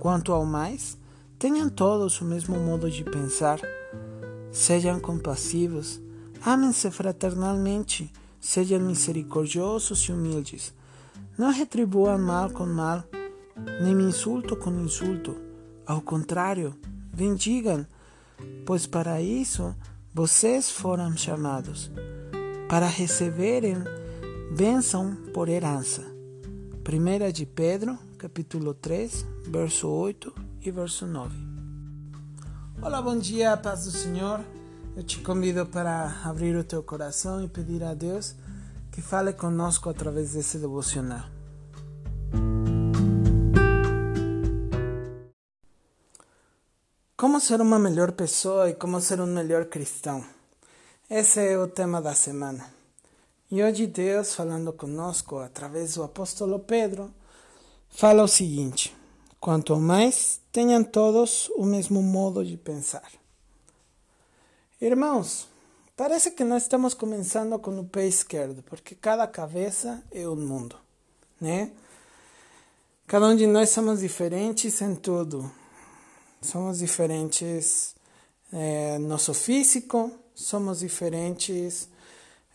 Quanto ao mais, tenham todos o mesmo modo de pensar. Sejam compassivos, amem-se fraternalmente, sejam misericordiosos e humildes. Não retribuam mal com mal, nem insulto com insulto. Ao contrário, bendigam, pois para isso vocês foram chamados, para receberem bênção por herança. 1 de Pedro, capítulo 3, verso 8 e verso 9. Olá, bom dia, paz do Senhor. Eu te convido para abrir o teu coração e pedir a Deus que fale conosco através desse devocional. Como ser uma melhor pessoa e como ser um melhor cristão? Esse é o tema da semana. E hoje Deus, falando conosco através do apóstolo Pedro, fala o seguinte: quanto mais tenham todos o mesmo modo de pensar. Irmãos, parece que nós estamos começando com o pé esquerdo, porque cada cabeça é um mundo, né? Cada um de nós somos diferentes em tudo. Somos diferentes é, nosso físico, somos diferentes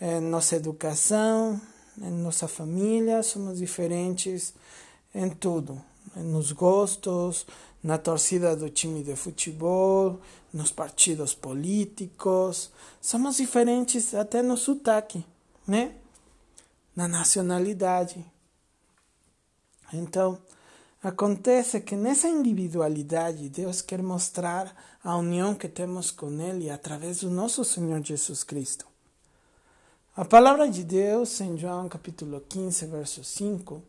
em nossa educação, em nossa família, somos diferentes em tudo, nos gostos, na torcida do time de futebol, nos partidos políticos, somos diferentes até no sotaque, né? Na nacionalidade. Então, acontece que nessa individualidade Deus quer mostrar a união que temos com Ele através do nosso Senhor Jesus Cristo. A palavra de Deus em João capítulo 15, verso 5,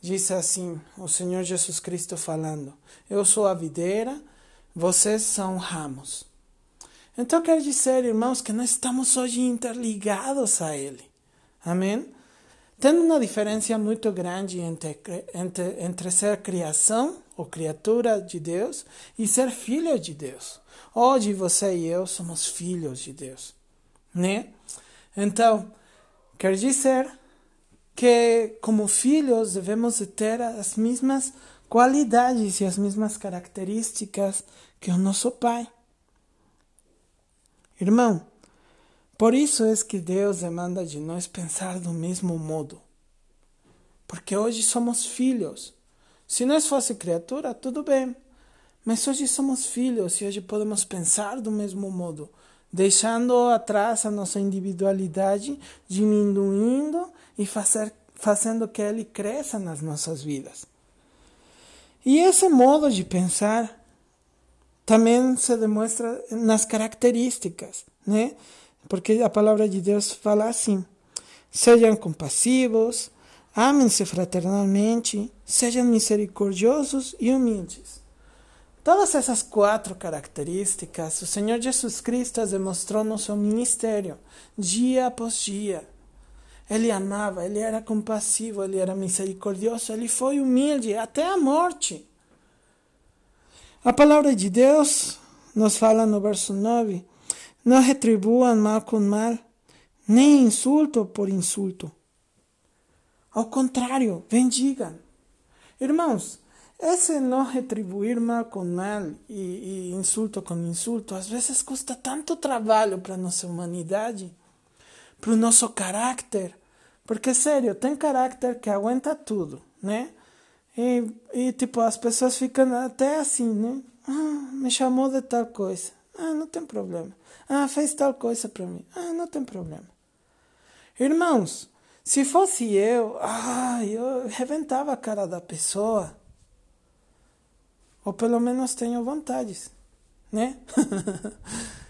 diz assim: o Senhor Jesus Cristo falando: Eu sou a videira, vocês são ramos. Então quer dizer, irmãos, que nós estamos hoje interligados a Ele. Amém? Tem uma diferença muito grande entre, entre, entre ser criação ou criatura de Deus e ser filho de Deus. Hoje você e eu somos filhos de Deus, né? Então, quer dizer que, como filhos, devemos ter as mesmas qualidades e as mesmas características que o nosso Pai. Irmão, por isso é que Deus demanda de nós pensar do mesmo modo. Porque hoje somos filhos. Se nós fosse criatura, tudo bem. Mas hoje somos filhos e hoje podemos pensar do mesmo modo deixando atrás a nossa individualidade, diminuindo e fazer, fazendo que ele cresça nas nossas vidas. E esse modo de pensar também se demonstra nas características, né? Porque a palavra de Deus fala assim: sejam compassivos, amem-se fraternalmente, sejam misericordiosos e humildes. Todas essas quatro características o Senhor Jesus Cristo as demonstrou no seu ministério, dia após dia. Ele amava, ele era compassivo, ele era misericordioso, ele foi humilde até a morte. A palavra de Deus nos fala no verso 9: Não retribuam mal com mal, nem insulto por insulto. Ao contrário, bendigam. Irmãos, esse não retribuir mal com mal e, insulto com insulto, às vezes custa tanto trabalho para nossa humanidade, para o nosso caráter. Porque, sério, tem caráter que aguenta tudo, né? E, e, tipo, as pessoas ficam até assim, né? Ah, me chamou de tal coisa. Ah, não tem problema. Ah, fez tal coisa para mim. Ah, não tem problema. Irmãos, se fosse eu, ah, eu reventava a cara da pessoa ou pelo menos tenho vontades, né?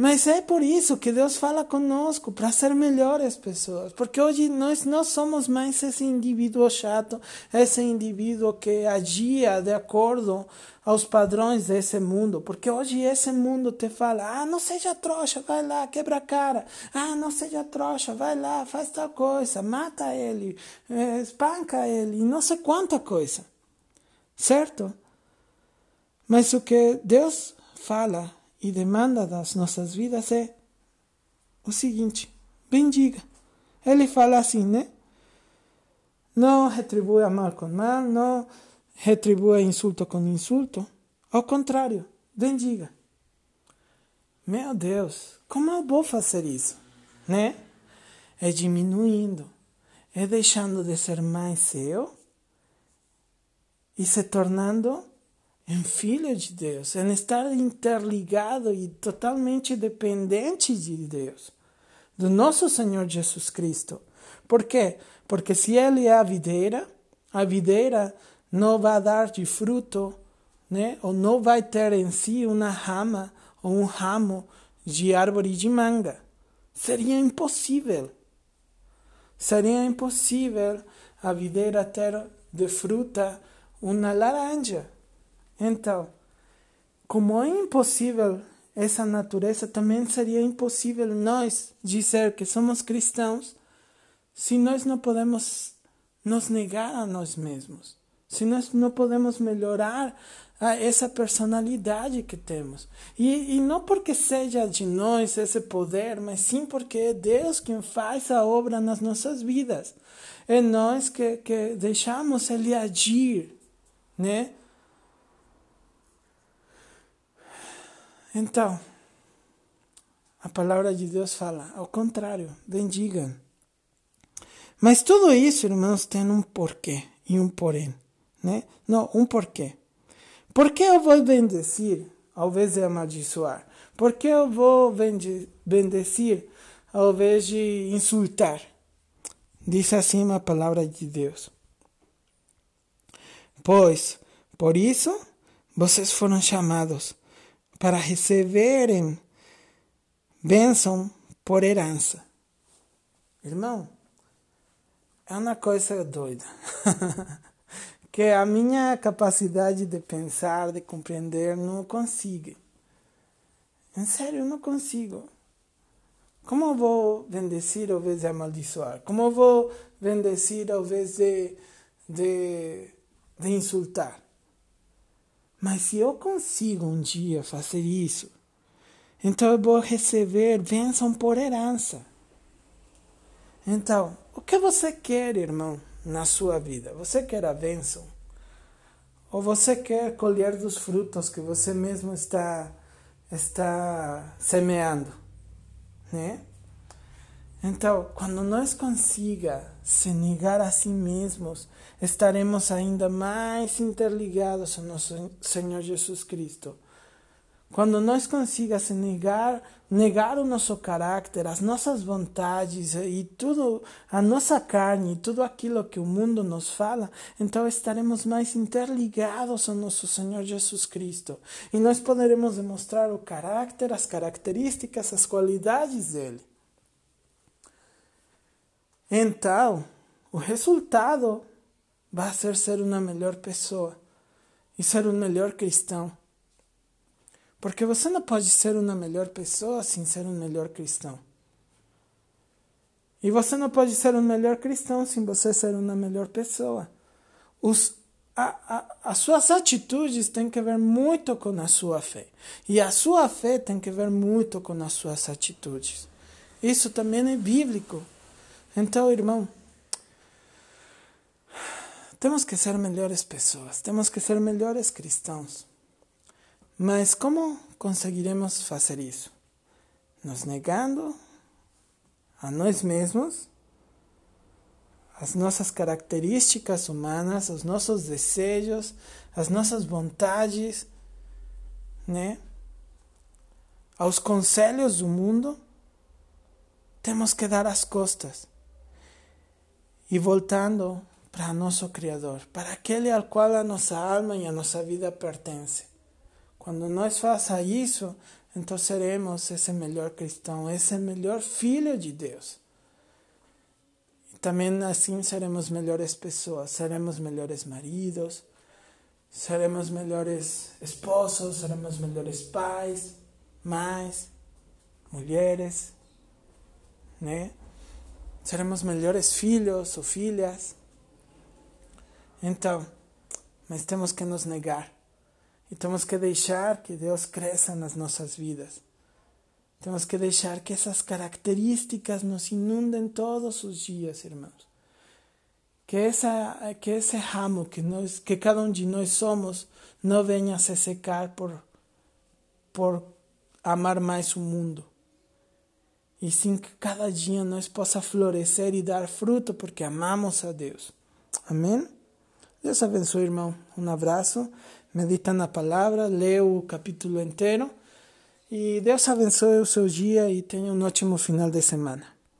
Mas é por isso que Deus fala conosco, para ser melhores pessoas. Porque hoje nós não somos mais esse indivíduo chato, esse indivíduo que agia de acordo aos padrões desse mundo. Porque hoje esse mundo te fala: ah, não seja trouxa, vai lá, quebra a cara. Ah, não seja trouxa, vai lá, faz tal coisa, mata ele, eh, espanca ele, não sei quanta coisa. Certo? Mas o que Deus fala e demanda das nossas vidas é o seguinte: bendiga. Ele fala assim, né? Não retribua mal com mal, não retribua insulto com insulto. Ao contrário, bendiga. Meu Deus, como eu vou fazer isso? Né? É diminuindo, é deixando de ser mais eu e se tornando em filho de Deus, em estar interligado e totalmente dependente de Deus, do nosso Senhor Jesus Cristo. Por quê? Porque se Ele é a videira, a videira não vai dar de fruto, né? ou não vai ter em si uma rama ou um ramo de árvore de manga. Seria impossível. Seria impossível a videira ter de fruta uma laranja. Então, como é impossível essa natureza, também seria impossível nós dizer que somos cristãos se nós não podemos nos negar a nós mesmos, se nós não podemos melhorar essa personalidade que temos. E, e não porque seja de nós esse poder, mas sim porque é Deus quem faz a obra nas nossas vidas. É nós que, que deixamos Ele agir, né? Então, a palavra de Deus fala, ao contrário, bendigam. Mas tudo isso, irmãos, tem um porquê e um porém, né? Não, um porquê. Por que eu vou bendecir ao invés de amaldiçoar? Por que eu vou bendecir ao invés de insultar? Diz assim a palavra de Deus. Pois, por isso, vocês foram chamados para receberem bênção por herança. Irmão, é uma coisa doida. que a minha capacidade de pensar, de compreender, não consigo. Em sério, não consigo. Como vou bendecir ao invés de amaldiçoar? Como vou bendecir ao invés de, de, de insultar? Mas se eu consigo um dia fazer isso, então eu vou receber bênção por herança. Então, o que você quer, irmão? na sua vida? Você quer a bênção? Ou você quer colher dos frutos que você mesmo está, está semeando? Né? Então, quando nós consiga se negar a si mesmos, estaremos ainda mais interligados ao nosso Senhor Jesus Cristo. Quando nós consiga se negar, negar o nosso caráter, as nossas vontades e tudo, a nossa carne, tudo aquilo que o mundo nos fala, então estaremos mais interligados ao nosso Senhor Jesus Cristo. E nós poderemos demonstrar o caráter, as características, as qualidades dele. Então, o resultado vai ser ser uma melhor pessoa e ser um melhor cristão. Porque você não pode ser uma melhor pessoa sem ser um melhor cristão. E você não pode ser um melhor cristão sem você ser uma melhor pessoa. Os, a, a, as suas atitudes têm que ver muito com a sua fé. E a sua fé tem que ver muito com as suas atitudes. Isso também é bíblico. Então, irmão, temos que ser melhores pessoas, temos que ser melhores cristãos. Mas como conseguiremos fazer isso? Nos negando a nós mesmos, as nossas características humanas, os nossos desejos, as nossas vontades, né? Aos conselhos do mundo, temos que dar as costas e voltando para nosso Criador, para aquele ao qual a nossa alma e a nossa vida pertence. Quando nós faça isso, então seremos esse melhor cristão, esse melhor filho de Deus. E também assim seremos melhores pessoas, seremos melhores maridos, seremos melhores esposos, seremos melhores pais, mães, mulheres, né? Seremos melhores filhos ou filhas. Então, mas temos que nos negar e temos que deixar que Deus cresça nas nossas vidas. Temos que deixar que essas características nos inundem todos os dias, irmãos. que, essa, que esse ramo que, nós, que cada um de nós somos não venha a se secar por, por amar mais o mundo. E sim que cada dia nós possa florescer e dar fruto porque amamos a Deus. Amém? Deus abençoe, irmão. Um abraço. Medita na palavra, lê o capítulo inteiro. E Deus abençoe o seu dia e tenha um ótimo final de semana.